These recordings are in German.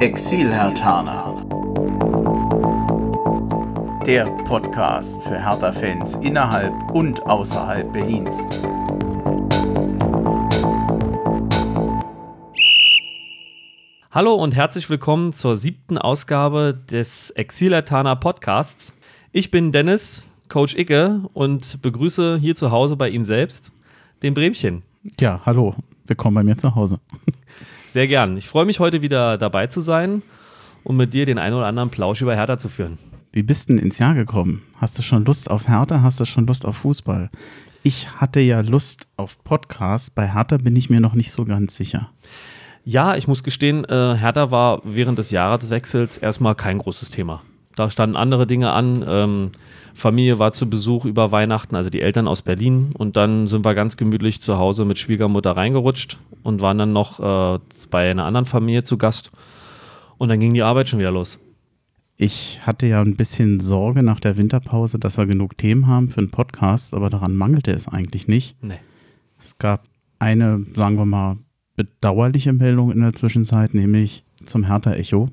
Exil-Hertaner. Der Podcast für Hertha-Fans innerhalb und außerhalb Berlins. Hallo und herzlich willkommen zur siebten Ausgabe des Exil-Hertaner Podcasts. Ich bin Dennis, Coach Icke und begrüße hier zu Hause bei ihm selbst den Bremchen. Ja, hallo, willkommen bei mir zu Hause. Sehr gern. Ich freue mich heute wieder dabei zu sein und mit dir den einen oder anderen Plausch über Hertha zu führen. Wie bist du denn ins Jahr gekommen? Hast du schon Lust auf Hertha? Hast du schon Lust auf Fußball? Ich hatte ja Lust auf Podcast. Bei Hertha bin ich mir noch nicht so ganz sicher. Ja, ich muss gestehen, äh, Hertha war während des Jahreswechsels erstmal kein großes Thema. Da standen andere Dinge an. Ähm, Familie war zu Besuch über Weihnachten, also die Eltern aus Berlin. Und dann sind wir ganz gemütlich zu Hause mit Schwiegermutter reingerutscht und waren dann noch äh, bei einer anderen Familie zu Gast. Und dann ging die Arbeit schon wieder los. Ich hatte ja ein bisschen Sorge nach der Winterpause, dass wir genug Themen haben für einen Podcast, aber daran mangelte es eigentlich nicht. Nee. Es gab eine, sagen wir mal, bedauerliche Meldung in der Zwischenzeit, nämlich zum Hertha-Echo.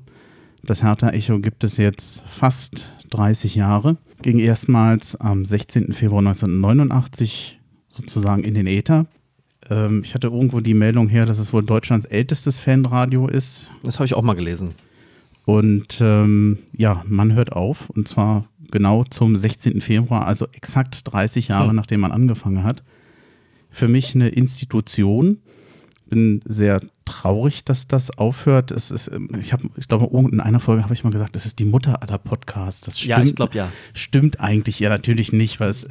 Das Hertha-Echo gibt es jetzt fast 30 Jahre. Ging erstmals am 16. Februar 1989 sozusagen in den Äther. Ähm, ich hatte irgendwo die Meldung her, dass es wohl Deutschlands ältestes Fanradio ist. Das habe ich auch mal gelesen. Und ähm, ja, man hört auf. Und zwar genau zum 16. Februar, also exakt 30 Jahre, hm. nachdem man angefangen hat. Für mich eine Institution. Bin sehr traurig, dass das aufhört. Es ist, ähm, ich habe, ich glaube, in einer Folge habe ich mal gesagt, es ist die Mutter aller Podcasts. Das stimmt, ja, ich glaube ja. Stimmt eigentlich ja natürlich nicht, weil es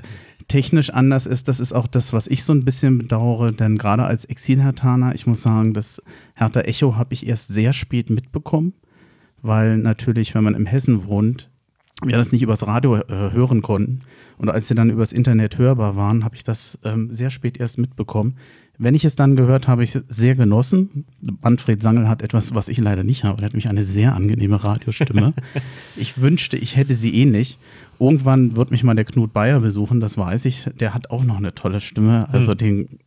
technisch anders ist. Das ist auch das, was ich so ein bisschen bedauere, denn gerade als Exil-Hertaner, ich muss sagen, das Hertha Echo habe ich erst sehr spät mitbekommen, weil natürlich, wenn man im Hessen wohnt, wir das nicht übers Radio äh, hören konnten. Und als sie dann übers Internet hörbar waren, habe ich das ähm, sehr spät erst mitbekommen. Wenn ich es dann gehört habe, ich es sehr genossen. Manfred Sangel hat etwas, was ich leider nicht habe. Er hat nämlich eine sehr angenehme Radiostimme. ich wünschte, ich hätte sie ähnlich. Irgendwann wird mich mal der Knut Bayer besuchen, das weiß ich. Der hat auch noch eine tolle Stimme. Also hm. den,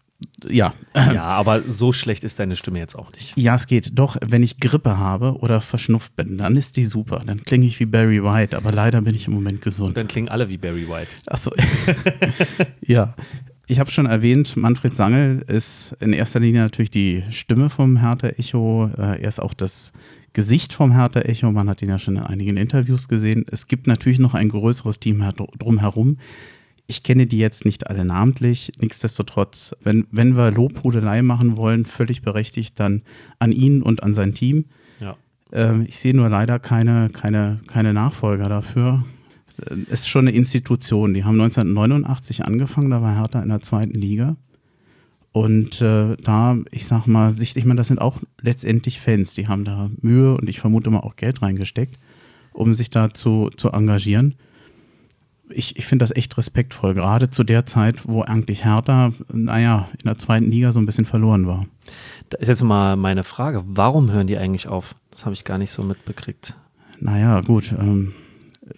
ja. Ja, aber so schlecht ist deine Stimme jetzt auch nicht. Ja, es geht. Doch, wenn ich Grippe habe oder verschnupft bin, dann ist die super. Dann klinge ich wie Barry White, aber leider bin ich im Moment gesund. Und dann klingen alle wie Barry White. Achso. ja. Ich habe schon erwähnt, Manfred Sangel ist in erster Linie natürlich die Stimme vom Hertha Echo. Äh, er ist auch das Gesicht vom Hertha Echo. Man hat ihn ja schon in einigen Interviews gesehen. Es gibt natürlich noch ein größeres Team drumherum. Ich kenne die jetzt nicht alle namentlich. Nichtsdestotrotz, wenn, wenn wir Lobhudelei machen wollen, völlig berechtigt, dann an ihn und an sein Team. Ja. Ähm, ich sehe nur leider keine, keine, keine Nachfolger dafür. Äh, ist schon eine Institution. Die haben 1989 angefangen, da war Hertha in der zweiten Liga. Und äh, da, ich sag mal, ich meine, das sind auch letztendlich Fans, die haben da Mühe und ich vermute mal auch Geld reingesteckt, um sich da zu, zu engagieren. Ich, ich finde das echt respektvoll, gerade zu der Zeit, wo eigentlich Hertha, naja, in der zweiten Liga so ein bisschen verloren war. Da ist jetzt mal meine Frage, warum hören die eigentlich auf? Das habe ich gar nicht so mitbekriegt. Naja, gut. Ähm,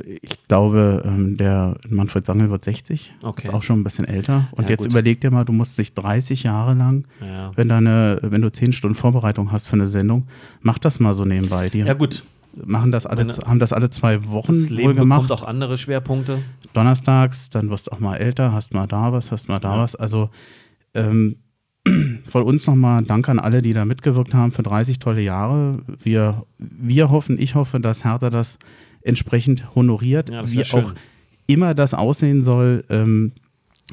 ich glaube, ähm, der Manfred Sangel wird 60, okay. ist auch schon ein bisschen älter. Und ja, jetzt gut. überleg dir mal, du musst dich 30 Jahre lang, ja. wenn, deine, wenn du 10 Stunden Vorbereitung hast für eine Sendung, mach das mal so nebenbei. Die ja, gut. Machen das alle, Meine, haben das alle zwei Wochen das Leben wohl gemacht. auch andere Schwerpunkte. Donnerstags, dann wirst du auch mal älter, hast mal da was, hast mal da ja. was. Also ähm, von uns nochmal Dank an alle, die da mitgewirkt haben für 30 tolle Jahre. Wir, wir hoffen, ich hoffe, dass Hertha das entsprechend honoriert, ja, wie auch immer das aussehen soll. Ähm,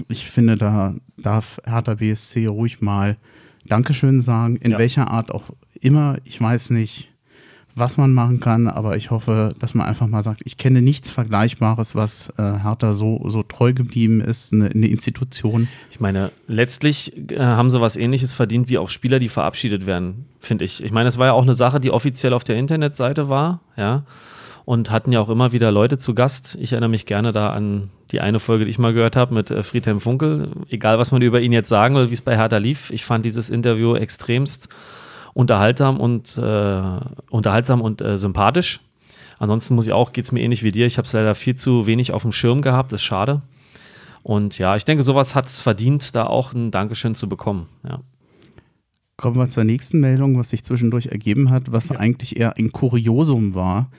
ich finde, da darf Hertha BSC ruhig mal Dankeschön sagen, in ja. welcher Art auch immer. Ich weiß nicht, was man machen kann, aber ich hoffe, dass man einfach mal sagt, ich kenne nichts Vergleichbares, was äh, Hertha so, so treu geblieben ist, eine, eine Institution. Ich meine, letztlich äh, haben sie was ähnliches verdient wie auch Spieler, die verabschiedet werden, finde ich. Ich meine, es war ja auch eine Sache, die offiziell auf der Internetseite war, ja und hatten ja auch immer wieder Leute zu Gast. Ich erinnere mich gerne da an die eine Folge, die ich mal gehört habe mit äh, Friedhelm Funkel. Egal, was man über ihn jetzt sagen will, wie es bei Hertha lief, ich fand dieses Interview extremst unterhaltsam und, äh, unterhaltsam und äh, sympathisch. Ansonsten muss ich auch, geht es mir ähnlich wie dir. Ich habe es leider viel zu wenig auf dem Schirm gehabt, das ist schade. Und ja, ich denke, sowas hat es verdient, da auch ein Dankeschön zu bekommen. Ja. Kommen wir zur nächsten Meldung, was sich zwischendurch ergeben hat, was eigentlich eher ein Kuriosum war.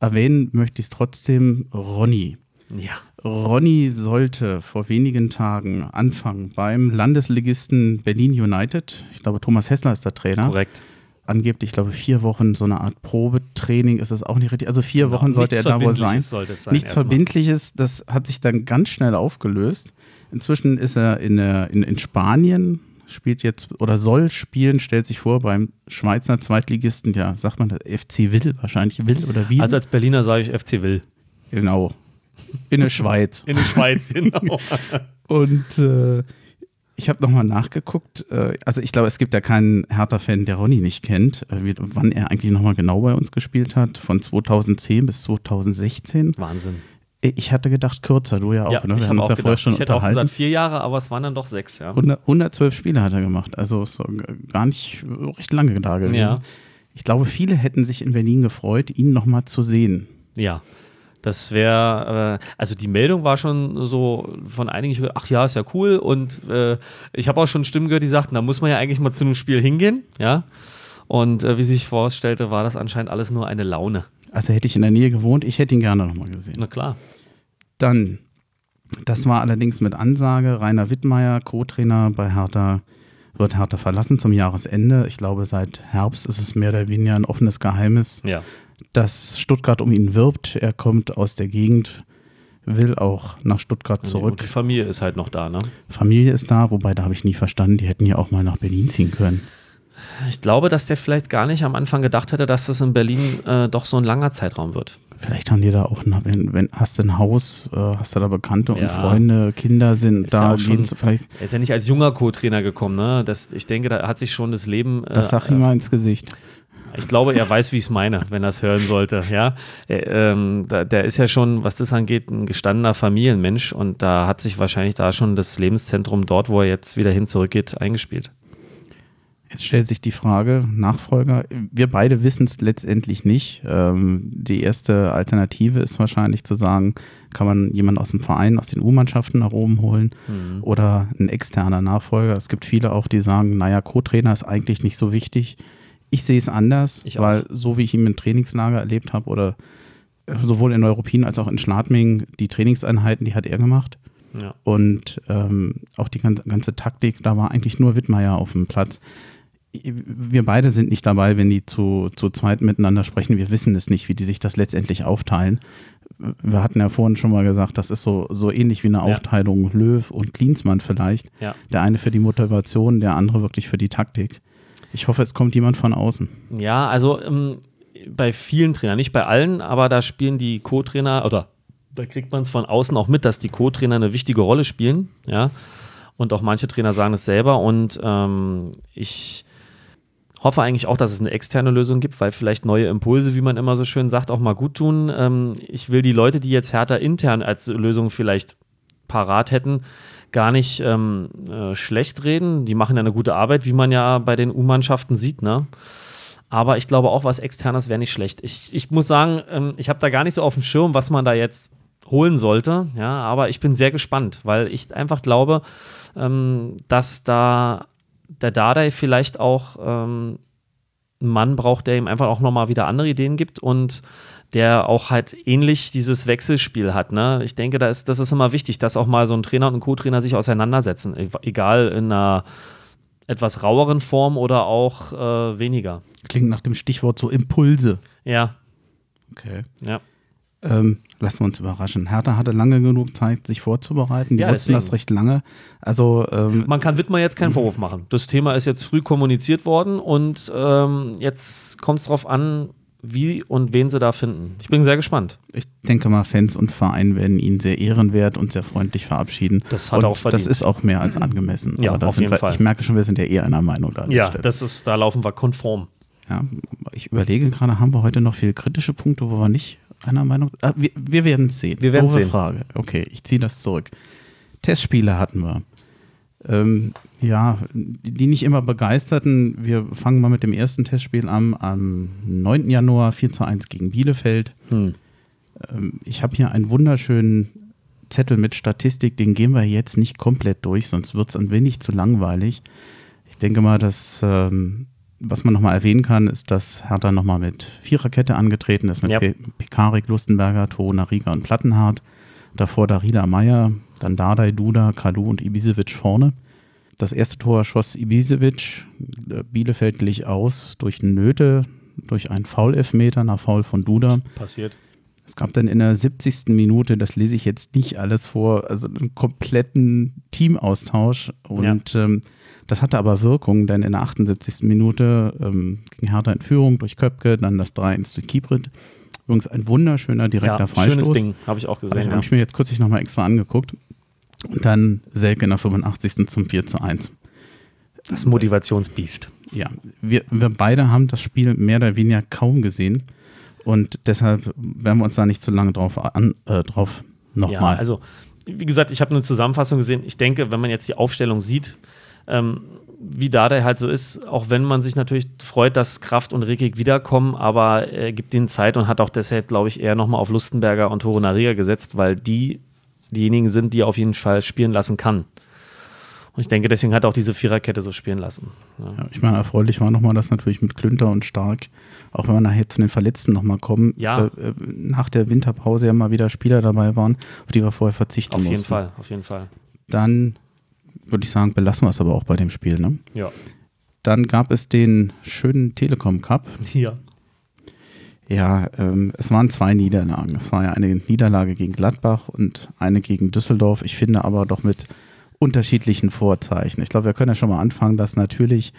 Erwähnen möchte ich es trotzdem, Ronny. Ja. Ronny sollte vor wenigen Tagen anfangen beim Landesligisten Berlin United. Ich glaube, Thomas Hessler ist der Trainer. Korrekt. Angeblich, ich glaube, vier Wochen so eine Art Probetraining ist es auch nicht richtig. Also vier Genau. Wochen sollte er Nichts da wohl sein. Sollte es sein, Nichts. Verbindliches, das hat sich dann ganz schnell aufgelöst. Inzwischen ist er in, der, in, in Spanien, spielt jetzt oder soll spielen, stellt sich vor beim Schweizer Zweitligisten, ja, sagt man das, FC Will, wahrscheinlich Will oder wie? Also als Berliner sage ich FC Will. genau. In der Schweiz. In der Schweiz, genau. Und äh, ich habe nochmal nachgeguckt. Äh, also ich glaube, es gibt ja keinen Hertha-Fan, der Ronny nicht kennt, äh, wie, wann er eigentlich nochmal genau bei uns gespielt hat. Von 2010 bis 2016. Wahnsinn. Ich hatte gedacht, kürzer, du ja auch. ne? Wir ich haben hab uns ja auch vorher schon ich hätte auch gesagt vier Jahre, aber es waren dann doch sechs, ja. 100, 112 Spiele hat er gemacht. Also ist gar nicht recht lange da gewesen. Ja. Ich glaube, viele hätten sich in Berlin gefreut, ihn nochmal zu sehen. Ja. Das wäre, äh, also die Meldung war schon so von einigen, ach ja, ist ja cool. Und äh, ich habe auch schon Stimmen gehört, die sagten, da muss man ja eigentlich mal zu einem Spiel hingehen, ja. Und äh, wie sich vorstellte, war das anscheinend alles nur eine Laune. Also hätte ich in der Nähe gewohnt, ich hätte ihn gerne nochmal gesehen. Na klar. Dann, das war allerdings mit Ansage, Rainer Wittmeier, Co-Trainer bei Hertha, wird Hertha verlassen zum Jahresende. Ich glaube, seit Herbst ist es mehr oder weniger ein offenes Geheimnis, Ja. dass Stuttgart um ihn wirbt. Er kommt aus der Gegend, will auch nach Stuttgart Und zurück. die Familie ist halt noch da, ne? Familie ist da, wobei da habe ich nie verstanden, die hätten ja auch mal nach Berlin ziehen können. Ich glaube, dass der vielleicht gar nicht am Anfang gedacht hätte, dass das in Berlin äh, doch so ein langer Zeitraum wird. Vielleicht haben die da auch, na, wenn, wenn hast du ein Haus, äh, hast du da Bekannte Ja. und Freunde, Kinder sind Ist ja da, auch schon- vielleicht, Er ist ja nicht als junger Co-Trainer gekommen, ne? Das, ich denke, da hat sich schon das Leben. Äh, das sag ihm mal ins Gesicht. Ich glaube, er weiß, wie ich es meine, wenn er es hören sollte. Ja, er, ähm, da, der ist ja schon, was das angeht, ein gestandener Familienmensch und da hat sich wahrscheinlich da schon das Lebenszentrum dort, wo er jetzt wieder hin zurückgeht, eingespielt. Jetzt stellt sich die Frage, Nachfolger, wir beide wissen es letztendlich nicht. Ähm, die erste Alternative ist wahrscheinlich zu sagen, kann man jemanden aus dem Verein, aus den U-Mannschaften nach oben holen Mhm. oder ein externer Nachfolger. Es gibt viele auch, die sagen, naja, Co-Trainer ist eigentlich nicht so wichtig. Ich sehe es anders, weil so wie ich ihn im Trainingslager erlebt habe oder äh, sowohl in Neuruppin als auch in Schladming, die Trainingseinheiten, die hat er gemacht. Ja. Und ähm, auch die ganze, ganze Taktik, da war eigentlich nur Wittmeier auf dem Platz. Wir beide sind nicht dabei, wenn die zu, zu zweit miteinander sprechen. Wir wissen es nicht, wie die sich das letztendlich aufteilen. Wir hatten ja vorhin schon mal gesagt, das ist so, so ähnlich wie eine Ja. Aufteilung Löw und Klinsmann vielleicht. Ja. Der eine für die Motivation, der andere wirklich für die Taktik. Ich hoffe, es kommt jemand von außen. Ja, also ähm, bei vielen Trainern, nicht bei allen, aber da spielen die Co-Trainer oder da kriegt man es von außen auch mit, dass die Co-Trainer eine wichtige Rolle spielen, ja. Und auch manche Trainer sagen es selber und ähm, ich hoffe eigentlich auch, dass es eine externe Lösung gibt, weil vielleicht neue Impulse, wie man immer so schön sagt, auch mal gut tun. Ähm, ich will die Leute, die jetzt härter intern als Lösung vielleicht parat hätten, gar nicht ähm, äh, schlecht reden. Die machen ja eine gute Arbeit, wie man ja bei den U-Mannschaften sieht, ne? Aber ich glaube auch, was externes wäre nicht schlecht. Ich, ich muss sagen, ähm, ich habe da gar nicht so auf dem Schirm, was man da jetzt holen sollte. Ja, aber ich bin sehr gespannt, weil ich einfach glaube, ähm, dass da der Dardai vielleicht auch ähm, einen Mann braucht, der ihm einfach auch nochmal wieder andere Ideen gibt und der auch halt ähnlich dieses Wechselspiel hat. Ne? Ich denke, da ist, das ist immer wichtig, dass auch mal so ein Trainer und ein Co-Trainer sich auseinandersetzen. E- Egal in einer etwas raueren Form oder auch äh, weniger. Klingt nach dem Stichwort so Impulse. Ja, Okay. ja. Ähm, lassen wir uns überraschen. Hertha hatte lange genug Zeit, sich vorzubereiten. Die Ja, wussten das recht lange. Also ähm, Man kann Wittmer jetzt keinen Vorwurf machen. Das Thema ist jetzt früh kommuniziert worden und ähm, jetzt kommt es darauf an, wie und wen sie da finden. Ich bin sehr gespannt. ich denke mal, Fans und Verein werden ihn sehr ehrenwert und sehr freundlich verabschieden. Das hat und auch verdient. Das ist auch mehr als angemessen. Ja, auf jeden wir, Fall. Ich merke schon, wir sind ja eher einer Meinung da. Ja, Stelle. das ist, da laufen wir konform. ja, ich überlege gerade, haben wir heute noch viele kritische Punkte, wo wir nicht einer Meinung ah, Wir, wir werden es sehen. Wir werden's Doofe sehen. Frage. Okay, ich ziehe das zurück. Testspiele hatten wir. Ähm, ja, die die nicht immer begeisterten. Wir fangen mal mit dem ersten Testspiel an, am 9. Januar 4 zu 1 gegen Bielefeld. Hm. Ähm, ich habe hier einen wunderschönen Zettel mit Statistik, den gehen wir jetzt nicht komplett durch, sonst wird es ein wenig zu langweilig. Ich denke mal, dass ähm, was man nochmal erwähnen kann, ist, dass Hertha nochmal mit Viererkette angetreten ist, mit Ja. Pe Pekarik, Lustenberger, Tona, Riga und Plattenhardt. Davor Darida Meier, dann Dardai, Duda, Kalu und Ibisevic vorne. Das erste Tor schoss Ibisevic. Äh, Bielefeld glich aus durch Nöte, durch einen Foul-Elfmeter nach Foul von Duda. Passiert. Es gab dann in der 70. Minute, das lese ich jetzt nicht alles vor, also einen kompletten Teamaustausch. Und ähm, das hatte aber Wirkung, denn in der 78. Minute ähm, ging Hertha in Führung durch Köpke, dann das 3-1 durch Kieprit. Übrigens ein wunderschöner direkter Ja, Freistoß. schönes Ding, habe ich auch Habe gesehen. ich, Ja. hab ich mir jetzt kürzlich nochmal extra angeguckt. Und dann Selke in der 85. zum 4 zu 1. Das Motivationsbiest. Ja, wir, wir beide haben das Spiel mehr oder weniger kaum gesehen. Und deshalb werden wir uns da nicht zu lange drauf, an, äh, drauf Ja, nochmal. also, wie gesagt, ich habe eine Zusammenfassung gesehen. Ich denke, wenn man jetzt die Aufstellung sieht, ähm, wie da der halt so ist, auch wenn man sich natürlich freut, dass Kraft und Rekik wiederkommen, aber er gibt ihnen Zeit und hat auch deshalb, glaube ich, eher nochmal auf Lustenberger und Toro Nariga gesetzt, weil die diejenigen sind, die er auf jeden Fall spielen lassen kann. Und ich denke, deswegen hat er auch diese Viererkette so spielen lassen. Ja. ja, ich meine, erfreulich war nochmal, dass natürlich mit Klünter und Stark, auch wenn wir nachher zu den Verletzten nochmal kommen, Ja. äh, äh, nach der Winterpause ja mal wieder Spieler dabei waren, auf die wir vorher verzichten Auf mussten. jeden Fall, auf jeden Fall. Dann würde ich sagen, belassen wir es aber auch bei dem Spiel. Ne? Ja. Dann gab es den schönen Telekom Cup. Ja. Ja, ähm, es waren zwei Niederlagen. Es war ja eine Niederlage gegen Gladbach und eine gegen Düsseldorf. Ich finde aber doch mit unterschiedlichen Vorzeichen. Ich glaube, wir können ja schon mal anfangen, dass natürlich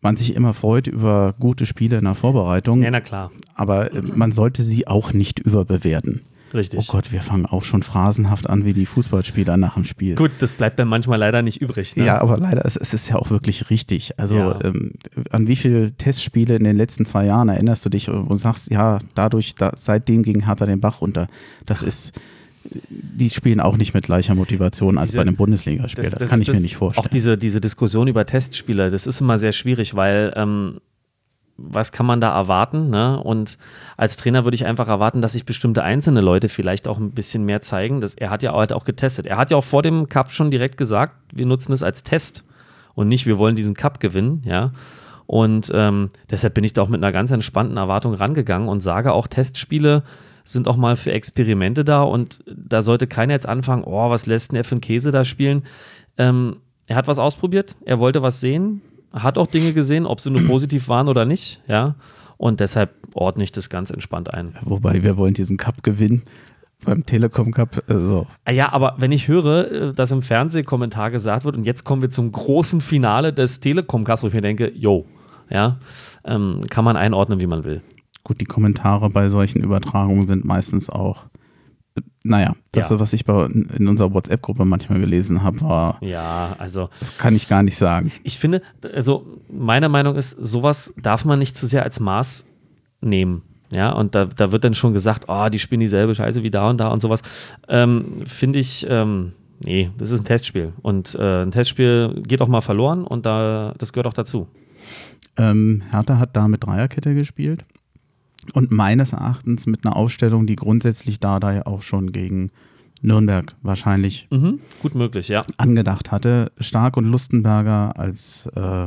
man sich immer freut über gute Spiele in der Vorbereitung, ja, na klar, aber äh, man sollte sie auch nicht überbewerten. Richtig. Oh Gott, wir fangen auch schon phrasenhaft an wie die Fußballspieler nach dem Spiel. Gut, das bleibt dann manchmal leider nicht übrig. Ne? Ja, aber leider, es, es ist ja auch wirklich richtig. Also Ja. ähm, an wie viele Testspiele in den letzten zwei Jahren erinnerst du dich und sagst, ja, dadurch, da, seitdem ging Hertha den Bach runter. Das ist, die spielen auch nicht mit gleicher Motivation als Diese- bei einem Bundesligaspiel. Das, kann ist ich mir nicht vorstellen. Auch diese, diese Diskussion über Testspieler, das ist immer sehr schwierig, weil ähm, was kann man da erwarten? Ne? Und als Trainer würde ich einfach erwarten, dass sich bestimmte einzelne Leute vielleicht auch ein bisschen mehr zeigen. Das, er hat ja halt auch getestet. Er hat ja auch vor dem Cup schon direkt gesagt, wir nutzen es als Test und nicht, wir wollen diesen Cup gewinnen, ja. Und ähm, deshalb bin ich da auch mit einer ganz entspannten Erwartung rangegangen und sage auch, Testspiele sind auch mal für Experimente da und da sollte keiner jetzt anfangen, oh, was lässt denn er für einen Käse da spielen? Ähm, er hat was ausprobiert, er wollte was sehen, hat auch Dinge gesehen, ob sie nur positiv waren oder nicht, ja. Und deshalb ordne ich das ganz entspannt ein. Wobei wir wollen diesen Cup gewinnen beim Telekom Cup. äh, so. Ah Ja, aber wenn ich höre, äh, dass im Fernsehkommentar gesagt wird, und jetzt kommen wir zum großen Finale des Telekom Cups, wo ich mir denke, yo, ja, ähm, kann man einordnen, wie man will. Gut, die Kommentare bei solchen Übertragungen sind meistens auch, naja, das, Ja. was ich bei, in unserer WhatsApp-Gruppe manchmal gelesen habe, war, Ja, also das kann ich gar nicht sagen. ich finde, also meine Meinung ist, sowas darf man nicht zu sehr als Maß nehmen. Ja, und da, da wird dann schon gesagt, oh, die spielen dieselbe Scheiße wie da und da und sowas. Ähm, finde ich, ähm, nee, das ist ein Testspiel. Und äh, ein Testspiel geht auch mal verloren und da, das gehört auch dazu. Ähm, Hertha hat da mit Dreierkette gespielt und meines Erachtens mit einer Aufstellung, die grundsätzlich da da ja auch schon gegen Nürnberg wahrscheinlich Mhm, gut möglich, ja. angedacht hatte. Stark und Lustenberger als äh,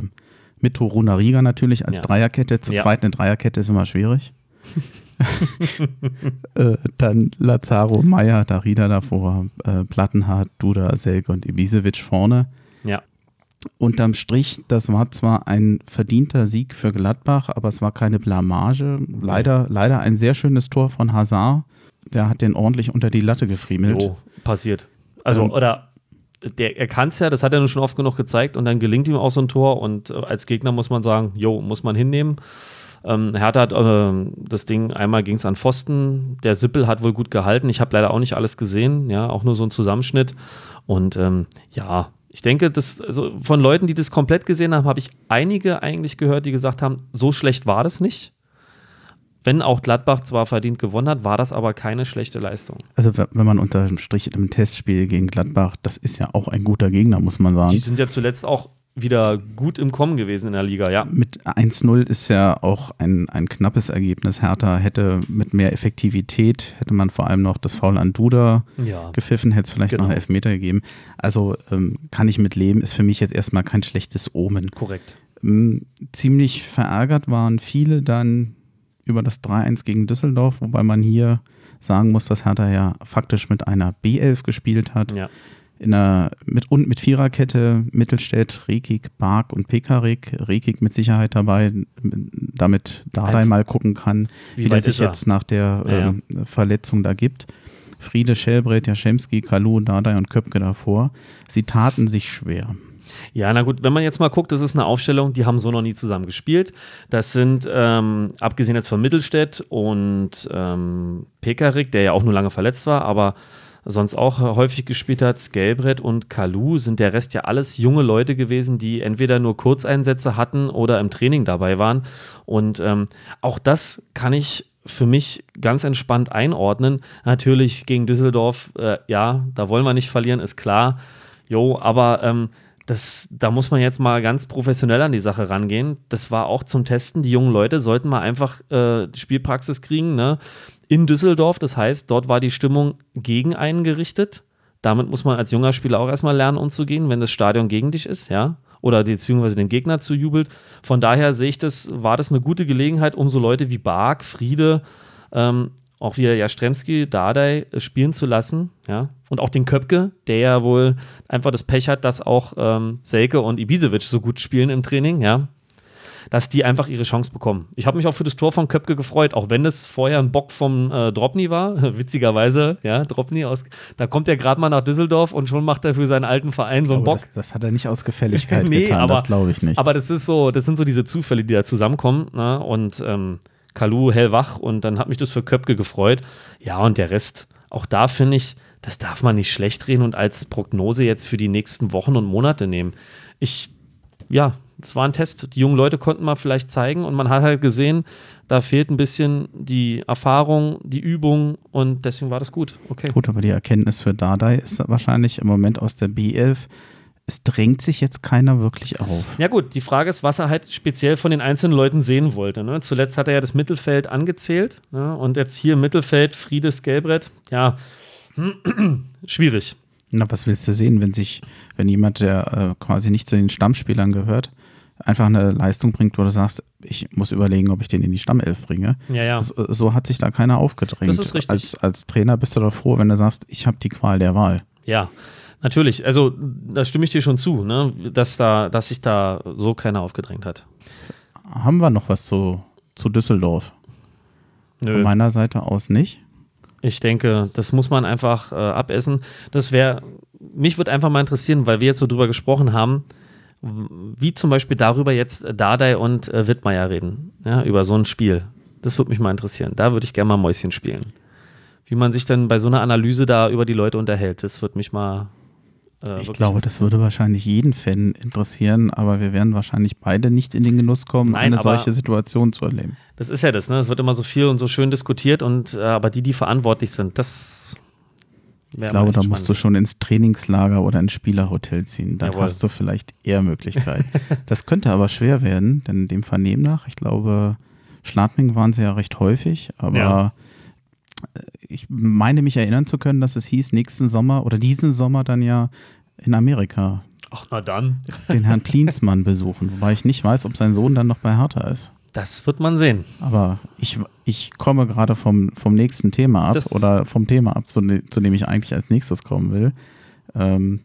mit Toruna Riga natürlich als Ja. Dreierkette. Zu Ja. zweit eine Dreierkette ist immer schwierig. äh, dann Lazaro, Meier, Darida davor, äh, Plattenhardt, Duda, Selke und Ibisevic vorne. Unterm Strich, das war zwar ein verdienter Sieg für Gladbach, aber es war keine Blamage. Leider, leider ein sehr schönes Tor von Hazard. Der hat den ordentlich unter die Latte gefriemelt. Oh, passiert. Also, Ähm, oder der, er kann es ja, das hat er nun schon oft genug gezeigt und dann gelingt ihm auch so ein Tor und äh, als Gegner muss man sagen, jo, muss man hinnehmen. Ähm, Hertha hat äh, das Ding, einmal ging es an Pfosten, der Sippel hat wohl gut gehalten, ich habe leider auch nicht alles gesehen, ja, auch nur so ein Zusammenschnitt und ähm, ja, ich denke, das, also von Leuten, die das komplett gesehen haben, habe ich einige eigentlich gehört, die gesagt haben, so schlecht war das nicht. Wenn auch Gladbach zwar verdient gewonnen hat, war das aber keine schlechte Leistung. Also wenn man unter dem Strich im Testspiel gegen Gladbach, das ist ja auch ein guter Gegner, muss man Die sagen. sind ja zuletzt auch wieder gut im Kommen gewesen in der Liga, ja. Mit 1-0 ist ja auch ein, ein knappes Ergebnis. Hertha hätte mit mehr Effektivität, hätte man vor allem noch das Foul an Duda Ja. gepfiffen, hätte es vielleicht Genau. noch einen Elfmeter gegeben. Also ähm, kann ich mit leben, ist für mich jetzt erstmal kein schlechtes Omen. Korrekt. Ähm, ziemlich verärgert waren viele dann über das 3-1 gegen Düsseldorf, wobei man hier sagen muss, dass Hertha ja faktisch mit einer B11 gespielt hat. Ja. In einer, mit, und mit Viererkette Mittelstädt, Rekik, Bark und Pekarik. Rekik mit Sicherheit dabei, damit Dardai mal gucken kann, Wie wie, weit sich jetzt nach der Ja, ja. ähm, Verletzung da gibt. Friede, Schellbrett, Jaschemski, Kalu, Dardai und Köpke davor. Sie taten sich schwer. Ja, na gut, wenn man jetzt mal guckt, das ist eine Aufstellung, die haben so noch nie zusammen gespielt. Das sind, ähm, abgesehen jetzt von Mittelstädt und ähm, Pekarik, der ja auch nur lange verletzt war, aber sonst auch häufig gespielt hat, Skelbrett und Kalu, sind der Rest ja alles junge Leute gewesen, die entweder nur Kurzeinsätze hatten oder im Training dabei waren. Und ähm, auch das kann ich für mich ganz entspannt einordnen. Natürlich gegen Düsseldorf, äh, ja, da wollen wir nicht verlieren, ist klar. Jo, aber ähm, das, da muss man jetzt mal ganz professionell an die Sache rangehen. Das war auch zum Testen. Die jungen Leute sollten mal einfach äh, Spielpraxis kriegen. Ne? In Düsseldorf, das heißt, dort war die Stimmung gegen einen gerichtet. Damit muss man als junger Spieler auch erstmal lernen, umzugehen, wenn das Stadion gegen dich ist, ja. Oder beziehungsweise dem Gegner zujubelt. Von daher sehe ich das, war das eine gute Gelegenheit, um so Leute wie Bark, Friede, ähm, auch wieder Jastremski, Dardai spielen zu lassen, ja. Und auch den Köpke, der ja wohl einfach das Pech hat, dass auch ähm, Selke und Ibisevic so gut spielen im Training, ja. Dass die einfach ihre Chance bekommen. Ich habe mich auch für das Tor von Köpke gefreut, auch wenn es vorher ein Bock vom äh, Dropny war. Witzigerweise, ja, Dropny aus, da kommt er gerade mal nach Düsseldorf und schon macht er für seinen alten Verein so einen Bock. das, das hat er nicht aus Gefälligkeit Nee, getan, aber- das glaube ich nicht. Aber das ist so, das sind so diese Zufälle, die da zusammenkommen. Ne? Und ähm, Kalu hellwach und dann hat mich das für Köpke gefreut. Ja, und der Rest, auch da finde ich, das darf man nicht schlecht reden und als Prognose jetzt für die nächsten Wochen und Monate nehmen. Ich, ja, es war ein Test. Die jungen Leute konnten mal vielleicht zeigen und man hat halt gesehen, da fehlt ein bisschen die Erfahrung, die Übung und deswegen war das gut. Okay. Gut, aber die Erkenntnis für Dardai ist wahrscheinlich im Moment aus der B11, es drängt sich jetzt keiner wirklich auf. Ja gut, die Frage ist, was er halt speziell von den einzelnen Leuten sehen wollte. Ne? Zuletzt hat er ja das Mittelfeld angezählt ne? und jetzt hier im Mittelfeld Friedes Gelbrett. Ja, schwierig. Na, was willst du sehen, wenn sich, wenn jemand, der äh, quasi nicht zu den Stammspielern gehört, einfach eine Leistung bringt, wo du sagst, ich muss überlegen, ob ich den in die Stammelf bringe. Ja, ja. So, so hat sich da keiner aufgedrängt. Das ist richtig. Als, als Trainer bist du doch froh, wenn du sagst, ich habe die Qual der Wahl. Ja, natürlich. Also da stimme ich dir schon zu, ne? dass, da, dass sich da so keiner aufgedrängt hat. Haben wir noch was zu, zu Düsseldorf? Von Nö. meiner Seite aus nicht. Ich denke, das muss man einfach äh, abessen. Das wäre, mich würde einfach mal interessieren, weil wir jetzt so drüber gesprochen haben, wie zum Beispiel darüber jetzt Dardai und äh, Wittmeier reden, ja, über so ein Spiel. Das würde mich mal interessieren. Da würde ich gerne mal Mäuschen spielen. Wie man sich dann bei so einer Analyse da über die Leute unterhält, das würde mich mal. Äh, Ich glaube, das würde wahrscheinlich jeden Fan interessieren, aber wir werden wahrscheinlich beide nicht in den Genuss kommen, Nein, eine solche Situation zu erleben. Das ist ja das, ne? Es wird immer so viel und so schön diskutiert und äh, aber die, die verantwortlich sind, das. Ich glaube, da musst du schon ins Trainingslager oder ins Spielerhotel ziehen. Dann Jawohl. hast du vielleicht eher Möglichkeit. das könnte aber schwer werden, denn dem Vernehmen nach, ich glaube, Schladming waren sie ja recht häufig, aber Ja. Äh, ich meine mich erinnern zu können, dass es hieß, nächsten Sommer oder diesen Sommer dann ja in Amerika Ach, na dann. den Herrn Klinsmann besuchen, wobei ich nicht weiß, ob sein Sohn dann noch bei Hertha ist. Das wird man sehen. Aber ich, ich komme gerade vom, vom nächsten Thema ab Das- oder vom Thema ab, zu, zu dem ich eigentlich als nächstes kommen will. Ähm,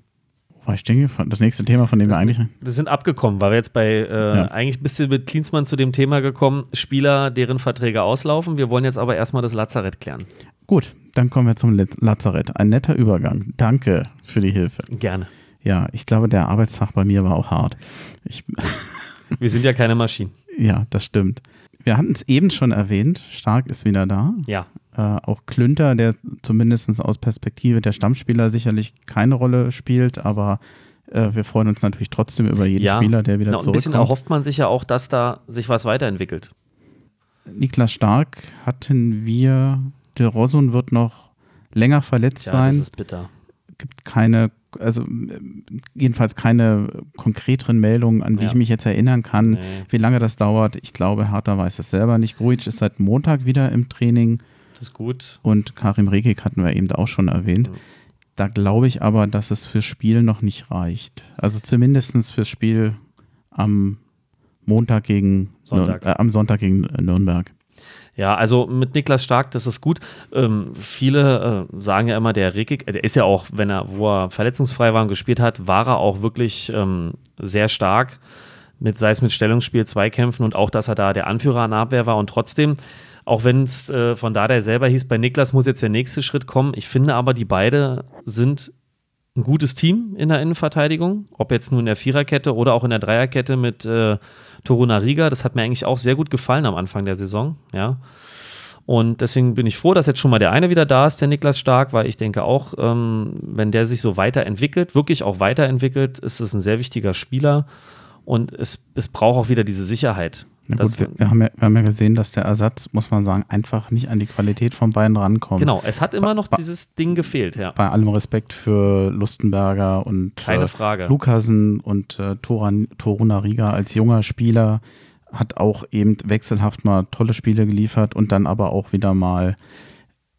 ich denke, das nächste Thema, von dem wir eigentlich. Wir sind abgekommen, weil wir jetzt bei, äh, Ja. eigentlich bist du mit Klinsmann zu dem Thema gekommen, Spieler, deren Verträge auslaufen. Wir wollen jetzt aber erstmal das Lazarett klären. Gut, dann kommen wir zum Lazarett. Ein netter Übergang. Danke für die Hilfe. Gerne. Ja, ich glaube, der Arbeitstag bei mir war auch hart. Ich, Wir sind ja keine Maschinen. ja, das stimmt. Wir hatten es eben schon erwähnt, Stark ist wieder da. Ja. Äh, auch Klünter, der zumindest aus Perspektive der Stammspieler sicherlich keine Rolle spielt, aber äh, wir freuen uns natürlich trotzdem über jeden Ja. Spieler, der wieder Na, und ein bisschen zurückkommt. erhofft man sich ja auch, dass da sich was weiterentwickelt. Niklas Stark hatten wir, der Rosun wird noch länger verletzt das sein. ist bitter. Gibt keine, also äh, jedenfalls keine konkreteren Meldungen, an die Ja. ich mich jetzt erinnern kann. Nee. Wie lange das dauert, ich glaube, Hertha weiß es selber nicht. Grujic ist seit Montag wieder im Training Das ist gut. und Karim Rekik hatten wir eben auch schon erwähnt. Mhm. Da glaube ich aber, dass es fürs Spiel noch nicht reicht. Also zumindest fürs Spiel am Montag gegen Sonntag. Nür- äh, am Sonntag gegen Nürnberg. Ja, also mit Niklas Stark, das ist gut. Ähm, viele äh, sagen ja immer, der Rekik, äh, der ist ja auch, wenn er, wo er verletzungsfrei war und gespielt hat, war er auch wirklich ähm, sehr stark, mit, sei es mit Stellungsspiel, Zweikämpfen und auch, dass er da der Anführer an Abwehr war. Und trotzdem, auch wenn es äh, von da der selber hieß, bei Niklas muss jetzt der nächste Schritt kommen. Ich finde aber, die beide sind ein gutes Team in der Innenverteidigung, ob jetzt nur in der Viererkette oder auch in der Dreierkette mit äh, Toruna Riga. Das hat mir eigentlich auch sehr gut gefallen am Anfang der Saison, ja. Und deswegen bin ich froh, dass jetzt schon mal der eine wieder da ist, der Niklas Stark, weil ich denke auch, ähm, wenn der sich so weiterentwickelt, wirklich auch weiterentwickelt, ist es ein sehr wichtiger Spieler und es, es braucht auch wieder diese Sicherheit. Na gut, wir, wir, haben ja, wir haben ja gesehen, dass der Ersatz, muss man sagen, einfach nicht an die Qualität von beiden rankommt. genau, es hat immer noch Ba- dieses Ding gefehlt, ja. Bei allem Respekt für Lustenberger und Keine äh. Lukasen und äh, Toran, Toruna Riga als junger Spieler hat auch eben wechselhaft mal tolle Spiele geliefert und dann aber auch wieder mal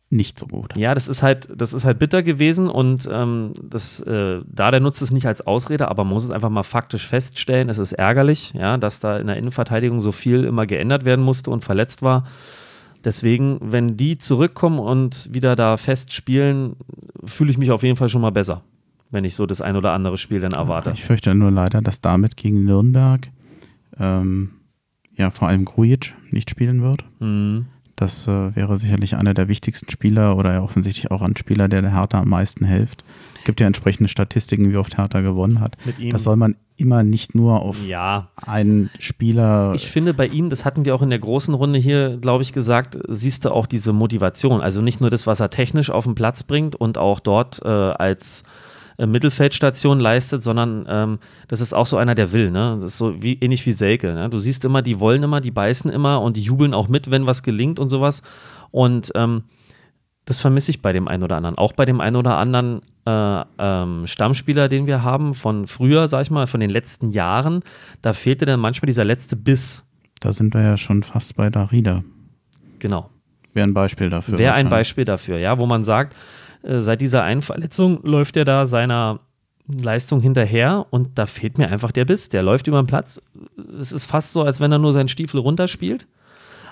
nicht so gut. Ja, das ist halt, das ist halt bitter gewesen und ähm, das, äh, da der nutzt es nicht als Ausrede, aber man muss es einfach mal faktisch feststellen. Es ist ärgerlich, ja, dass da in der Innenverteidigung so viel immer geändert werden musste und verletzt war. Deswegen, wenn die zurückkommen und wieder da fest spielen, fühle ich mich auf jeden Fall schon mal besser, wenn ich so das ein oder andere Spiel dann erwarte. Ich fürchte nur leider, dass damit gegen Nürnberg ähm, ja vor allem Grujic nicht spielen wird. Mhm. Das äh, wäre sicherlich einer der wichtigsten Spieler oder ja offensichtlich auch ein Spieler, der der Hertha am meisten hilft. Gibt ja entsprechende Statistiken, wie oft Hertha gewonnen hat. Mit ihm. Das soll man immer nicht nur auf Ja, einen Spieler. Ich finde bei ihm, das hatten wir auch in der großen Runde hier, glaube ich, gesagt, siehst du auch diese Motivation. Also nicht nur das, was er technisch auf den Platz bringt und auch dort äh, als äh, Mittelfeldstation leistet, sondern ähm, das ist auch so einer, der will. Ne? Das ist so wie, ähnlich wie Selke. Ne? Du siehst immer, die wollen immer, die beißen immer und die jubeln auch mit, wenn was gelingt und sowas. Und ähm, das vermisse ich bei dem einen oder anderen. Auch bei dem einen oder anderen äh, ähm, Stammspieler, den wir haben, von früher, sag ich mal, von den letzten Jahren, da fehlte dann manchmal dieser letzte Biss. da sind wir ja schon fast bei Darida. Genau. Wäre ein Beispiel dafür. Wäre ein. Beispiel dafür, ja, wo man sagt, seit dieser einen Verletzung läuft er da seiner Leistung hinterher und da fehlt mir einfach der Biss. Der läuft über den Platz. Es ist fast so, als wenn er nur seinen Stiefel runterspielt.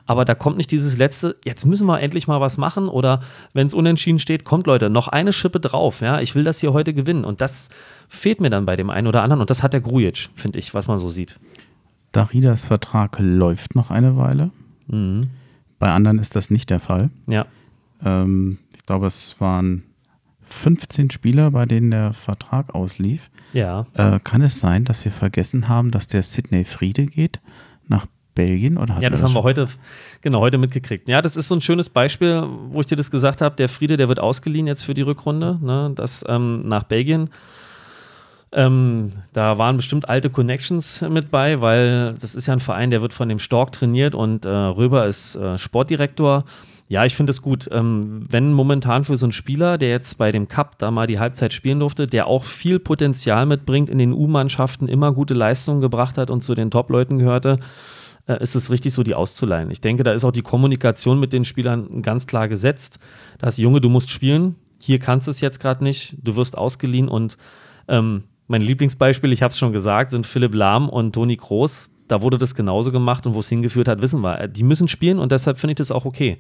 Aber da kommt nicht dieses letzte, jetzt müssen wir endlich mal was machen oder wenn es unentschieden steht, kommt Leute, noch eine Schippe drauf, ja, ich will das hier heute gewinnen und das fehlt mir dann bei dem einen oder anderen und das hat der Grujic, finde ich, was man so sieht. Daridas Vertrag läuft noch eine Weile. Mhm. Bei anderen ist das nicht der Fall. Ja, Ähm, ich glaube, es waren 15 Spieler, bei denen der Vertrag auslief. ja. Äh, kann es sein, dass wir vergessen haben, dass der Sidney Friede geht nach Belgien? Oder Ja, das haben wir heute, genau, heute mitgekriegt. Ja, das ist so ein schönes Beispiel, wo ich dir das gesagt habe. Der Friede, der wird ausgeliehen jetzt für die Rückrunde, ne, das ähm, nach Belgien. Ähm, da waren bestimmt alte Connections mit bei, weil das ist ja ein Verein, der wird von dem Stork trainiert und äh, Röber ist äh, Sportdirektor. Ja, ich finde es gut. Ähm, wenn momentan für so einen Spieler, der jetzt bei dem Cup da mal die Halbzeit spielen durfte, der auch viel Potenzial mitbringt, in den U-Mannschaften immer gute Leistungen gebracht hat und zu den Top-Leuten gehörte, äh, ist es richtig so, die auszuleihen. Ich denke, da ist auch die Kommunikation mit den Spielern ganz klar gesetzt. Das Junge, du musst spielen, hier kannst du es jetzt gerade nicht, du wirst ausgeliehen und ähm, mein Lieblingsbeispiel, ich habe es schon gesagt, sind Philipp Lahm und Toni Kroos. Da wurde das genauso gemacht und wo es hingeführt hat, wissen wir. Die müssen spielen und deshalb finde ich das auch okay.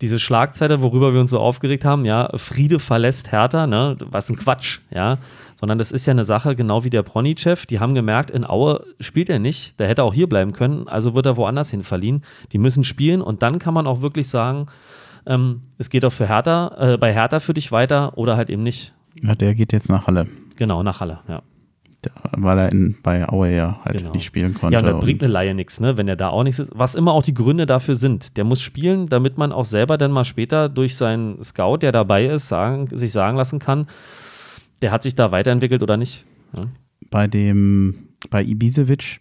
Diese Schlagzeile, worüber wir uns so aufgeregt haben, ja, Friede verlässt Hertha, ne, was ein Quatsch, ja. Sondern das ist ja eine Sache, genau wie der Prony-Chef. Die haben gemerkt, in Aue spielt er nicht, der hätte auch hier bleiben können, also wird er woanders hin verliehen. Die müssen spielen und dann kann man auch wirklich sagen, ähm, es geht auch für Hertha, äh, bei Hertha für dich weiter oder halt eben nicht. Ja, der geht jetzt nach Halle. Genau, nach Halle, ja. Weil er in, bei Aue ja halt Genau. nicht spielen konnte. Ja, und da bringt eine Laie nichts, ne? wenn er da auch nichts ist. Was immer auch die Gründe dafür sind. Der muss spielen, damit man auch selber dann mal später durch seinen Scout, der dabei ist, sagen, sich sagen lassen kann, der hat sich da weiterentwickelt oder nicht. Ja. bei dem, bei Ibisevic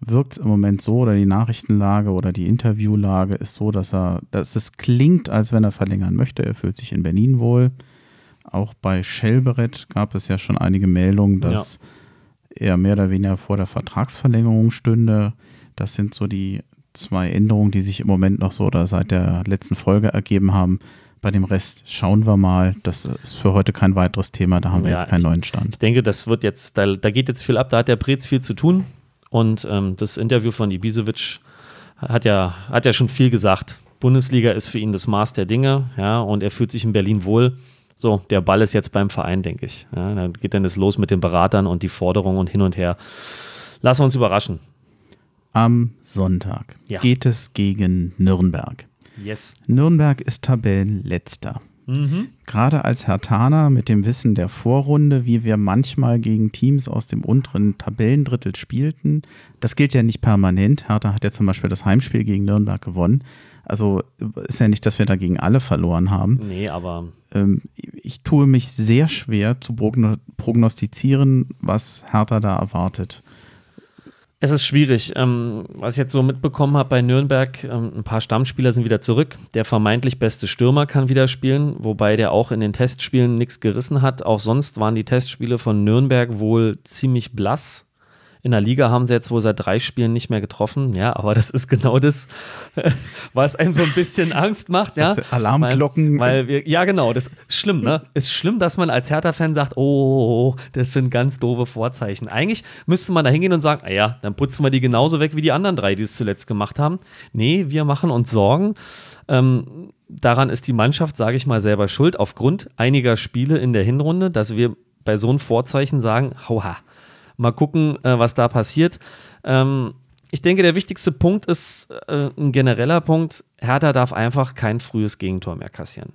wirkt es im Moment so, oder die Nachrichtenlage oder die Interviewlage ist so, dass er, dass es klingt, als wenn er verlängern möchte. Er fühlt sich in Berlin wohl. Auch bei Schelberet gab es ja schon einige Meldungen, dass ja. er mehr oder weniger vor der Vertragsverlängerung stünde. Das sind so die zwei Änderungen, die sich im Moment noch so oder seit der letzten Folge ergeben haben. Bei dem Rest schauen wir mal. Das ist für heute kein weiteres Thema. Da haben wir ja, jetzt keinen ich, neuen Stand. Ich denke, das wird jetzt, da, da, geht jetzt viel ab. Da hat der Prez viel zu tun. Und ähm, das Interview von Ibisevic hat ja, hat ja schon viel gesagt. Bundesliga ist für ihn das Maß der Dinge, ja, und er fühlt sich in Berlin wohl. So, der Ball ist jetzt beim Verein, denke ich. Ja, dann geht dann das los mit den Beratern und die Forderungen und hin und her. Lassen wir uns überraschen. Am Sonntag ja. geht es gegen Nürnberg. Yes. Nürnberg ist Tabellenletzter. Mhm. Gerade als Hertaner mit dem Wissen der Vorrunde, wie wir manchmal gegen Teams aus dem unteren Tabellendrittel spielten, das gilt ja nicht permanent. Hertha hat ja zum Beispiel das Heimspiel gegen Nürnberg gewonnen. Also ist ja nicht, dass wir dagegen alle verloren haben. Nee, aber. Ähm, ich tue mich sehr schwer zu prognostizieren, was Hertha da erwartet. Es ist schwierig. Ähm, was ich jetzt so mitbekommen habe bei Nürnberg, ähm, ein paar Stammspieler sind wieder zurück. Der vermeintlich beste Stürmer kann wieder spielen, wobei der auch in den Testspielen nichts gerissen hat. Auch sonst waren die Testspiele von Nürnberg wohl ziemlich blass. In der Liga haben sie jetzt wohl seit drei Spielen nicht mehr getroffen. Ja, aber das ist genau das, was einem so ein bisschen Angst macht. Ja? Alarmglocken. Weil, weil, wir, ja, genau. Das ist schlimm, ne? Ist schlimm, dass man als Hertha-Fan sagt, oh, das sind ganz doofe Vorzeichen. Eigentlich müsste man da hingehen und sagen, ah ja, dann putzen wir die genauso weg wie die anderen drei, die es zuletzt gemacht haben. Nee, wir machen uns Sorgen. Ähm, daran ist die Mannschaft, sage ich mal, selber schuld, aufgrund einiger Spiele in der Hinrunde, dass wir bei so einem Vorzeichen sagen, hauha, Mal gucken, äh, was da passiert. Ähm, ich denke, der wichtigste Punkt ist äh, ein genereller Punkt. Hertha darf einfach kein frühes Gegentor mehr kassieren.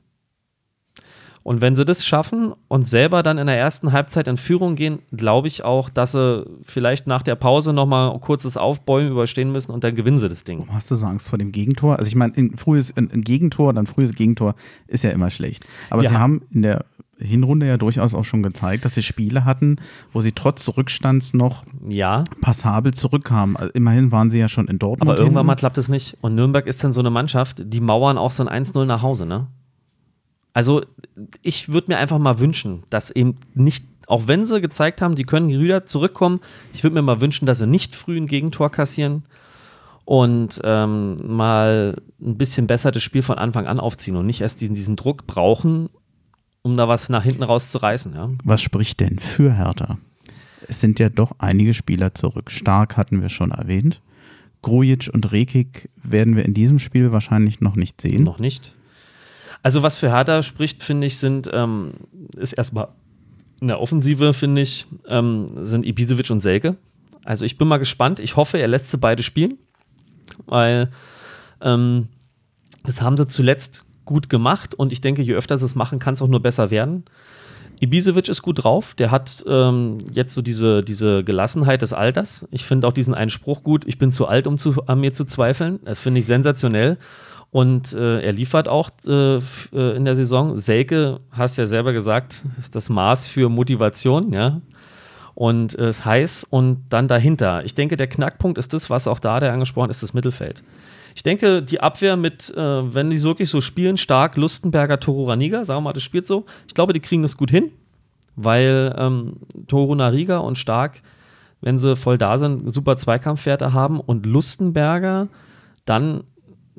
Und wenn sie das schaffen und selber dann in der ersten Halbzeit in Führung gehen, glaube ich auch, dass sie vielleicht nach der Pause nochmal ein kurzes Aufbäumen überstehen müssen und dann gewinnen sie das Ding. Hast du so Angst vor dem Gegentor? Also ich meine, ein frühes ein Gegentor, dann frühes Gegentor ist ja immer schlecht. Aber ja. sie haben in der Hinrunde ja durchaus auch schon gezeigt, dass sie Spiele hatten, wo sie trotz Rückstands noch ja. passabel zurückkamen. Also immerhin waren sie ja schon in Dortmund. Aber irgendwann mal klappt es nicht. Und Nürnberg ist dann so eine Mannschaft, die mauern auch so ein 1-0 nach Hause, ne? Also, ich würde mir einfach mal wünschen, dass eben nicht, auch wenn sie gezeigt haben, die können wieder zurückkommen, ich würde mir mal wünschen, dass sie nicht früh ein Gegentor kassieren und ähm, mal ein bisschen besser das Spiel von Anfang an aufziehen und nicht erst diesen, diesen Druck brauchen, um da was nach hinten rauszureißen. Ja. Was spricht denn für Hertha? Es sind ja doch einige Spieler zurück. Stark hatten wir schon erwähnt. Grujic und Rekik werden wir in diesem Spiel wahrscheinlich noch nicht sehen. Noch nicht. Also was für Hertha spricht, finde ich, sind, ähm, ist erstmal in der Offensive, finde ich, ähm, sind Ibisevic und Selke. Also ich bin mal gespannt. Ich hoffe, er lässt sie beide spielen, weil ähm, das haben sie zuletzt gut gemacht und ich denke, je öfter sie es machen, kann es auch nur besser werden. Ibisevic ist gut drauf, der hat ähm, jetzt so diese, diese Gelassenheit des Alters. Ich finde auch diesen einen Spruch gut, ich bin zu alt, um zu, an mir zu zweifeln. Das finde ich sensationell. Und äh, er liefert auch äh, äh in der Saison. Selke, hast ja selber gesagt, ist das Maß für Motivation, ja. Und äh, ist heiß und dann dahinter. Ich denke, der Knackpunkt ist das, was auch da der angesprochen ist, das Mittelfeld. Ich denke, die Abwehr mit, äh, wenn die wirklich so spielen, stark Lustenberger, Toro Raniga, sagen wir mal, das spielt so. Ich glaube, die kriegen das gut hin, weil ähm, Toro Nariga und Stark, wenn sie voll da sind, super Zweikampfwerte haben und Lustenberger dann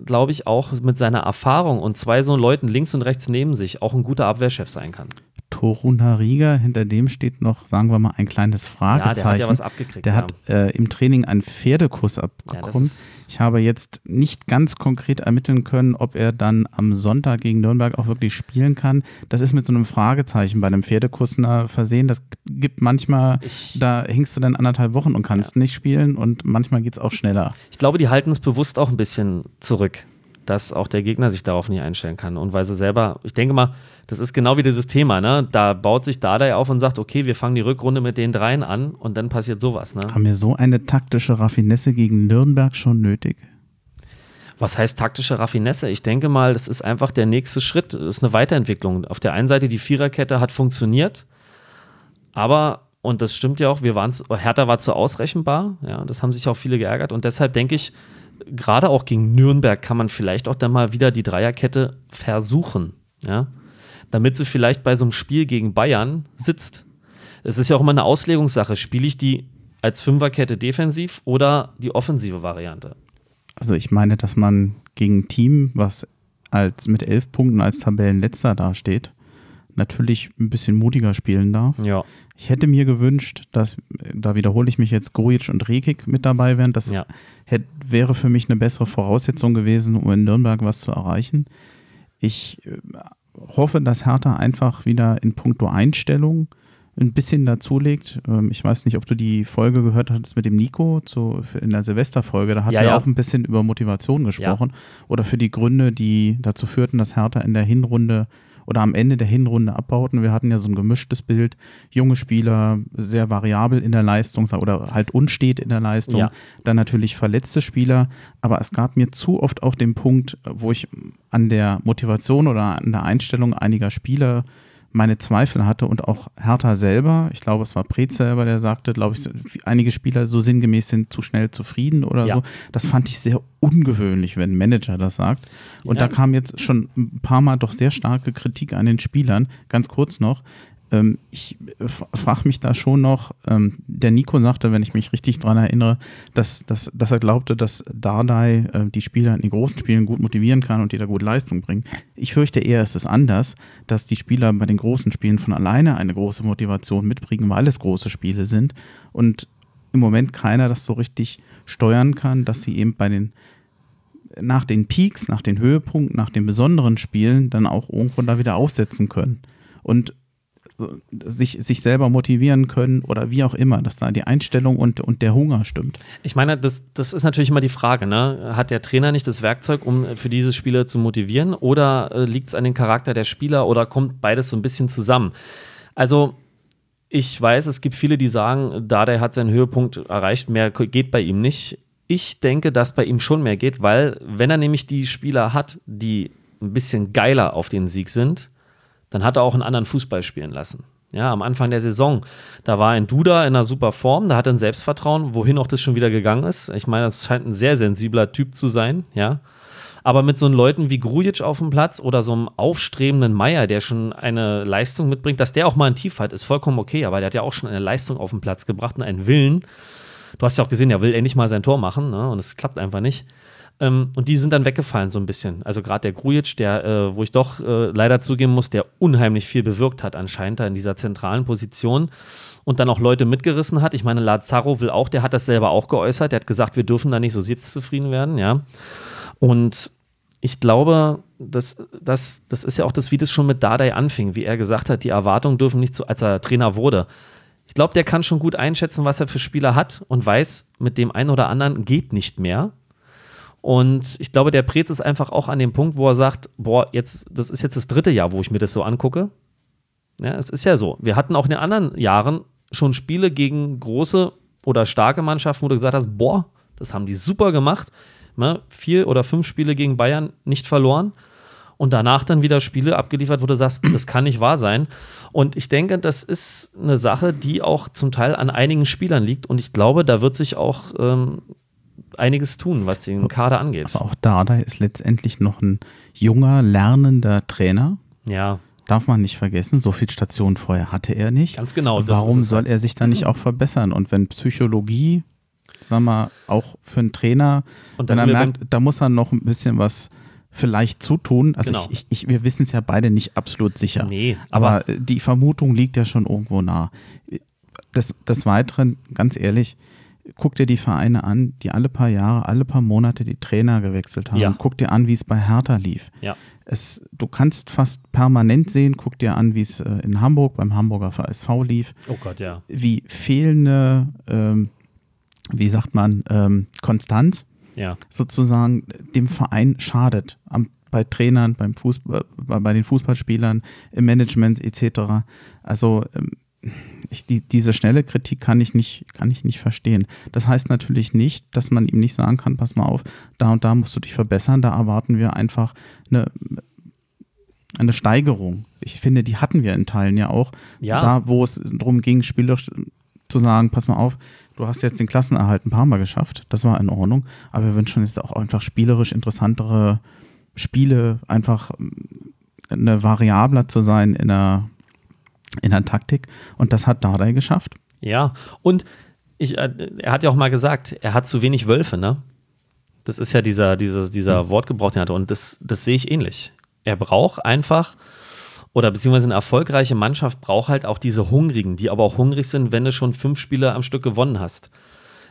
glaube ich, auch mit seiner Erfahrung und zwei so Leuten links und rechts neben sich auch ein guter Abwehrchef sein kann. Toruna Riga, hinter dem steht noch, sagen wir mal, ein kleines Fragezeichen. Ja, der hat ja was abgekriegt. Der ja. hat äh, im Training einen Pferdekuss abbekommen. Ja, ich habe jetzt nicht ganz konkret ermitteln können, ob er dann am Sonntag gegen Nürnberg auch wirklich spielen kann. Das ist mit so einem Fragezeichen bei einem Pferdekuss versehen. Das gibt manchmal, ich, da hängst du dann anderthalb Wochen und kannst ja. nicht spielen und manchmal geht es auch schneller. Ich glaube, die halten es bewusst auch ein bisschen zurück dass auch der Gegner sich darauf nicht einstellen kann. Und weil sie selber, ich denke mal, das ist genau wie dieses Thema, ne? Da baut sich Dardai auf und sagt, okay, wir fangen die Rückrunde mit den dreien an und dann passiert sowas, ne? Haben wir so eine taktische Raffinesse gegen Nürnberg schon nötig? Was heißt taktische Raffinesse? Ich denke mal, das ist einfach der nächste Schritt, das ist eine Weiterentwicklung. Auf der einen Seite, die Viererkette hat funktioniert, aber, und das stimmt ja auch, wir waren, Hertha war zu ausrechenbar, ja, das haben sich auch viele geärgert und deshalb denke ich, gerade auch gegen Nürnberg kann man vielleicht auch dann mal wieder die Dreierkette versuchen. Ja? damit sie vielleicht bei so einem Spiel gegen Bayern sitzt. Es ist ja auch immer eine Auslegungssache. Spiele ich die als Fünferkette defensiv oder die offensive Variante? Also ich meine, dass man gegen ein Team, was als mit elf Punkten als Tabellenletzter dasteht, natürlich ein bisschen mutiger spielen darf. Ja. Ich hätte mir gewünscht, dass, da wiederhole ich mich jetzt, Grujic und Rekik mit dabei wären. Das Ja. hätte, wäre für mich eine bessere Voraussetzung gewesen, um in Nürnberg was zu erreichen. Ich äh, hoffe, dass Hertha einfach wieder in puncto Einstellung ein bisschen dazulegt. Ähm, ich weiß nicht, ob du die Folge gehört hattest mit dem Nico zu, in der Silvesterfolge. Da hatten Ja, wir ja. auch ein bisschen über Motivation gesprochen oder für die Gründe, die dazu führten, dass Hertha in der Hinrunde oder am Ende der Hinrunde abbauten. Wir hatten ja so ein gemischtes Bild. Junge Spieler, sehr variabel in der Leistung oder halt unstet in der Leistung. Ja. Dann natürlich verletzte Spieler. Aber es gab mir zu oft auch den Punkt, wo ich an der Motivation oder an der Einstellung einiger Spieler meine Zweifel hatte und auch Hertha selber, ich glaube, es war Preetz selber, der sagte, glaube ich, einige Spieler so sinngemäß sind zu schnell zufrieden oder Ja. so. Das fand ich sehr ungewöhnlich, wenn ein Manager das sagt. Und Ja. da kam jetzt schon ein paar Mal doch sehr starke Kritik an den Spielern. Ganz kurz noch. Ähm, ich frage mich da schon noch, ähm, der Nico sagte, wenn ich mich richtig dran erinnere, dass, dass, dass er glaubte, dass Dardai äh, die Spieler in den großen Spielen gut motivieren kann und die da gut Leistung bringen. Ich fürchte eher, ist es anders, dass die Spieler bei den großen Spielen von alleine eine große Motivation mitbringen, weil es große Spiele sind und im Moment keiner das so richtig steuern kann, dass sie eben bei den nach den Peaks, nach den Höhepunkten, nach den besonderen Spielen dann auch irgendwo da wieder aufsetzen können und so, sich, sich selber motivieren können oder wie auch immer, dass da die Einstellung und, und der Hunger stimmt. Ich meine, das, das ist natürlich immer die Frage, ne? Hat der Trainer nicht das Werkzeug, um für diese Spieler zu motivieren? Oder äh, liegt es an dem Charakter der Spieler oder kommt beides so ein bisschen zusammen? Also, ich weiß, es gibt viele, die sagen, Dardai hat seinen Höhepunkt erreicht, mehr geht bei ihm nicht. Ich denke, dass bei ihm schon mehr geht, weil, wenn er nämlich die Spieler hat, die ein bisschen geiler auf den Sieg sind, dann hat er auch einen anderen Fußball spielen lassen. Ja, am Anfang der Saison, da war ein Duda in einer super Form, da hat er ein Selbstvertrauen, wohin auch das schon wieder gegangen ist. Ich meine, das scheint ein sehr sensibler Typ zu sein, ja. Aber mit so Leuten wie Grujic auf dem Platz oder so einem aufstrebenden Meier, der schon eine Leistung mitbringt, dass der auch mal ein Tief hat, ist vollkommen okay, aber der hat ja auch schon eine Leistung auf den Platz gebracht und einen Willen. Du hast ja auch gesehen, er will endlich mal sein Tor machen, ne? und es klappt einfach nicht. Ähm, und die sind dann weggefallen so ein bisschen. Also gerade der Grujic, der, äh, wo ich doch äh, leider zugeben muss, der unheimlich viel bewirkt hat anscheinend da in dieser zentralen Position und dann auch Leute mitgerissen hat. Ich meine, Lazaro will auch, der hat das selber auch geäußert. Der hat gesagt, wir dürfen da nicht so selbstzufrieden werden, ja. Und ich glaube, das, das, das ist ja auch das, wie das schon mit Dardai anfing, wie er gesagt hat, die Erwartungen dürfen nicht so, als er Trainer wurde. Ich glaube, der kann schon gut einschätzen, was er für Spieler hat und weiß, mit dem einen oder anderen geht nicht mehr. Und ich glaube, der Prez ist einfach auch an dem Punkt, wo er sagt, boah, jetzt, das ist jetzt das dritte Jahr, wo ich mir das so angucke. Ja, es ist ja so. Wir hatten auch in den anderen Jahren schon Spiele gegen große oder starke Mannschaften, wo du gesagt hast, boah, das haben die super gemacht. Ne? Vier oder fünf Spiele gegen Bayern nicht verloren. Und danach dann wieder Spiele abgeliefert, wo du sagst, das kann nicht wahr sein. Und ich denke, das ist eine Sache, die auch zum Teil an einigen Spielern liegt. Und ich glaube, da wird sich auch ähm, einiges tun, was den Kader angeht. Aber auch Dardai ist letztendlich noch ein junger, lernender Trainer. Ja, Darf man nicht vergessen, so viel Stationen vorher hatte er nicht. ganz genau. Warum soll halt. er sich da nicht auch verbessern? Und wenn Psychologie, sag mal, auch für einen Trainer, Und wenn dann er wir merkt, da muss er noch ein bisschen was vielleicht zutun. Also Genau. ich, ich, wir wissen es ja beide nicht absolut sicher. Nee, aber, Aber die Vermutung liegt ja schon irgendwo nah. Des, des Weiteren, ganz ehrlich, guck dir die Vereine an, die alle paar Jahre, alle paar Monate die Trainer gewechselt haben. Ja. Guck dir an, wie es bei Hertha lief. ja, Es, du kannst fast permanent sehen, guck dir an, wie es äh, in Hamburg beim Hamburger VSV lief, oh Gott, ja. wie fehlende, ähm, wie sagt man, ähm, Konstanz Ja, sozusagen dem Verein schadet. Am, bei Trainern, beim Fußball, bei, bei den Fußballspielern, im Management etc. Also ähm, ich, die, diese schnelle Kritik kann ich, nicht, kann ich nicht verstehen. Das heißt natürlich nicht, dass man ihm nicht sagen kann, pass mal auf, da und da musst du dich verbessern, da erwarten wir einfach eine, eine Steigerung. Ich finde, die hatten wir in Teilen ja auch. Ja. Da, wo es darum ging, spielerisch zu sagen, pass mal auf, du hast jetzt den Klassenerhalt ein paar Mal geschafft, das war in Ordnung, aber wir wünschen uns jetzt auch einfach spielerisch interessantere Spiele, einfach eine Variabler zu sein in der, in der Taktik. Und das hat Dardai geschafft. Ja, und ich, äh, er hat ja auch mal gesagt, er hat zu wenig Wölfe, ne? Das ist ja dieser, dieser, dieser mhm. Wortgebrauch, den er hatte. Und das, das sehe ich ähnlich. Er braucht einfach, oder beziehungsweise eine erfolgreiche Mannschaft braucht halt auch diese Hungrigen, die aber auch hungrig sind, wenn du schon fünf Spiele am Stück gewonnen hast.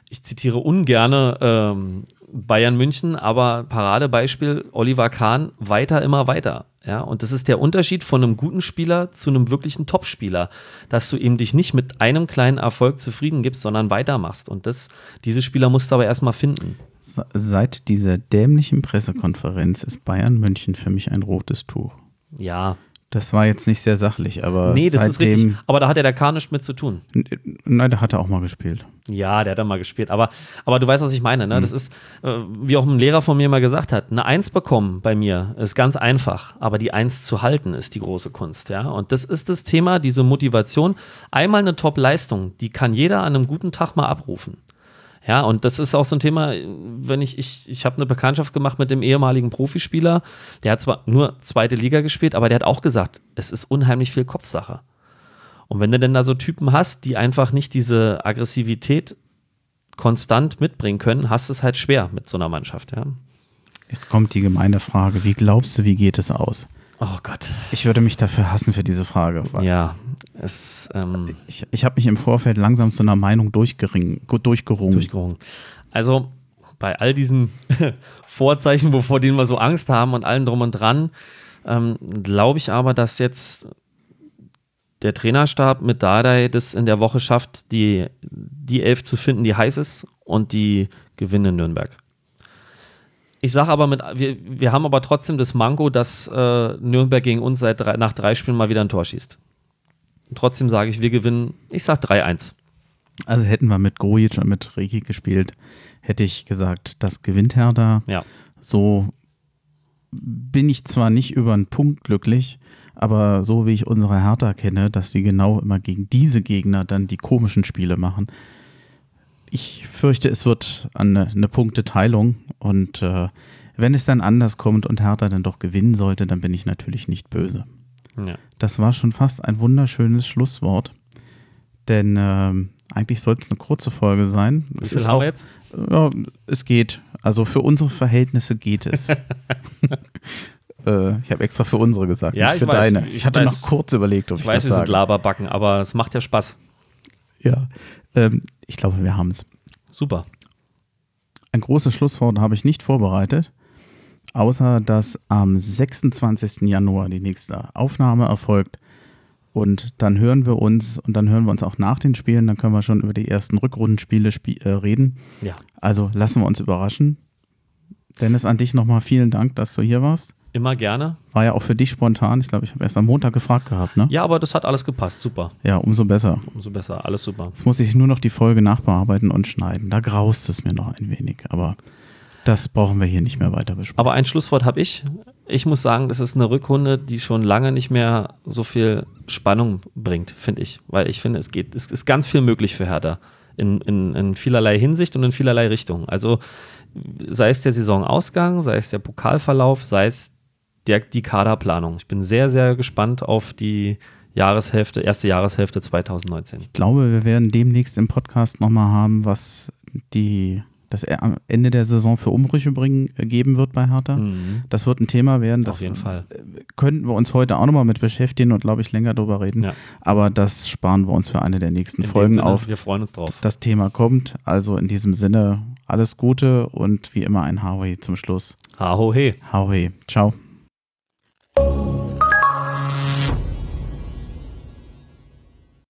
Ich zitiere ungerne ähm, Bayern München, aber Paradebeispiel Oliver Kahn, weiter, immer weiter. Ja, und das ist der Unterschied von einem guten Spieler zu einem wirklichen Top-Spieler, dass du eben dich nicht mit einem kleinen Erfolg zufrieden gibst, sondern weitermachst. Und das, diese Spieler musst du aber erstmal finden. Seit dieser dämlichen Pressekonferenz ist Bayern München für mich ein rotes Tuch. Ja, das war jetzt nicht sehr sachlich, aber. Nee, das ist richtig. Aber da hat ja der K nichts mit zu tun. Nein, der hat er auch mal gespielt. Ja, der hat er mal gespielt. Aber, aber du weißt, was ich meine. Ne? Mhm. Das ist, äh, wie auch ein Lehrer von mir mal gesagt hat: eine Eins bekommen bei mir ist ganz einfach, aber die Eins zu halten ist die große Kunst. Ja? Und das ist das Thema, diese Motivation. Einmal eine Top-Leistung, die kann jeder an einem guten Tag mal abrufen. Ja, und das ist auch so ein Thema, wenn ich, ich, ich habe eine Bekanntschaft gemacht mit dem ehemaligen Profispieler, der hat zwar nur zweite Liga gespielt, aber der hat auch gesagt, es ist unheimlich viel Kopfsache. Und wenn du denn da so Typen hast, die einfach nicht diese Aggressivität konstant mitbringen können, hast es halt schwer mit so einer Mannschaft, ja. Jetzt kommt die gemeine Frage, wie glaubst du, wie geht es aus? Oh Gott. Ich würde mich dafür hassen für diese Frage. Ja, es, ähm, ich, ich habe mich im Vorfeld langsam zu einer Meinung durchgerungen. durchgerungen. Also bei all diesen Vorzeichen, wovor denen wir so Angst haben und allen drum und dran, ähm, glaube ich aber, dass jetzt der Trainerstab mit Dardai das in der Woche schafft, die, die Elf zu finden, die heiß ist und die gewinnen in Nürnberg. Ich sage aber, mit, wir, wir haben aber trotzdem das Manko, dass äh, Nürnberg gegen uns seit drei, nach drei Spielen mal wieder ein Tor schießt. Trotzdem sage ich, wir gewinnen, ich sage 3-1. Also hätten wir mit Grujic und mit Reki gespielt, hätte ich gesagt, das gewinnt Hertha. Ja. So bin ich zwar nicht über einen Punkt glücklich, aber so wie ich unsere Hertha kenne, dass sie genau immer gegen diese Gegner dann die komischen Spiele machen. Ich fürchte, es wird eine, eine Punkteteilung und äh, wenn es dann anders kommt und Hertha dann doch gewinnen sollte, dann bin ich natürlich nicht böse. Ja. Das war schon fast ein wunderschönes Schlusswort. Denn ähm, eigentlich soll es eine kurze Folge sein. Viel haben auch, jetzt? Ja, es geht. Also für unsere Verhältnisse geht es. äh, ich habe extra für unsere gesagt, ja, nicht für weiß, deine. Ich, ich hatte weiß, noch kurz überlegt, ob ich, ich weiß, das sage. Ich weiß, sind Laberbacken, aber es macht ja Spaß. Ja, ähm, ich glaube, wir haben es. Super. Ein großes Schlusswort habe ich nicht vorbereitet außer dass am 26. Januar die nächste Aufnahme erfolgt. Und dann hören wir uns und dann hören wir uns auch nach den Spielen. Dann können wir schon über die ersten Rückrundenspiele spie äh, reden. Ja. Also lassen wir uns überraschen. Dennis, an dich nochmal vielen Dank, dass du hier warst. Immer gerne. War ja auch für dich spontan. Ich glaube, ich habe erst am Montag gefragt gehabt, ne? Ja, aber das hat alles gepasst. Super. Ja, umso besser. Umso besser. Alles super. Jetzt muss ich nur noch die Folge nachbearbeiten und schneiden. Da graust es mir noch ein wenig. Aber das brauchen wir hier nicht mehr weiter besprechen. Aber ein Schlusswort habe ich. Ich muss sagen, das ist eine Rückrunde, die schon lange nicht mehr so viel Spannung bringt, finde ich. Weil ich finde, es geht, es ist ganz viel möglich für Hertha. In, in, in vielerlei Hinsicht und in vielerlei Richtung. Also sei es der Saisonausgang, sei es der Pokalverlauf, sei es der, die Kaderplanung. Ich bin sehr, sehr gespannt auf die Jahreshälfte, erste Jahreshälfte 2019. Ich glaube, wir werden demnächst im Podcast nochmal haben, was die das am Ende der Saison für Umbrüche bringen, äh, geben wird bei Hertha. Mhm. Das wird ein Thema werden. Das Auf jeden Fall. Äh, könnten wir uns heute auch nochmal mit beschäftigen und, glaube ich, länger darüber reden. Ja. Aber das sparen wir uns für eine der nächsten in Folgen Sinne, auf. Wir freuen uns drauf. Das Thema kommt. Also in diesem Sinne alles Gute und wie immer ein Harvey zum Schluss. Haho he. Hau he. Ciao. you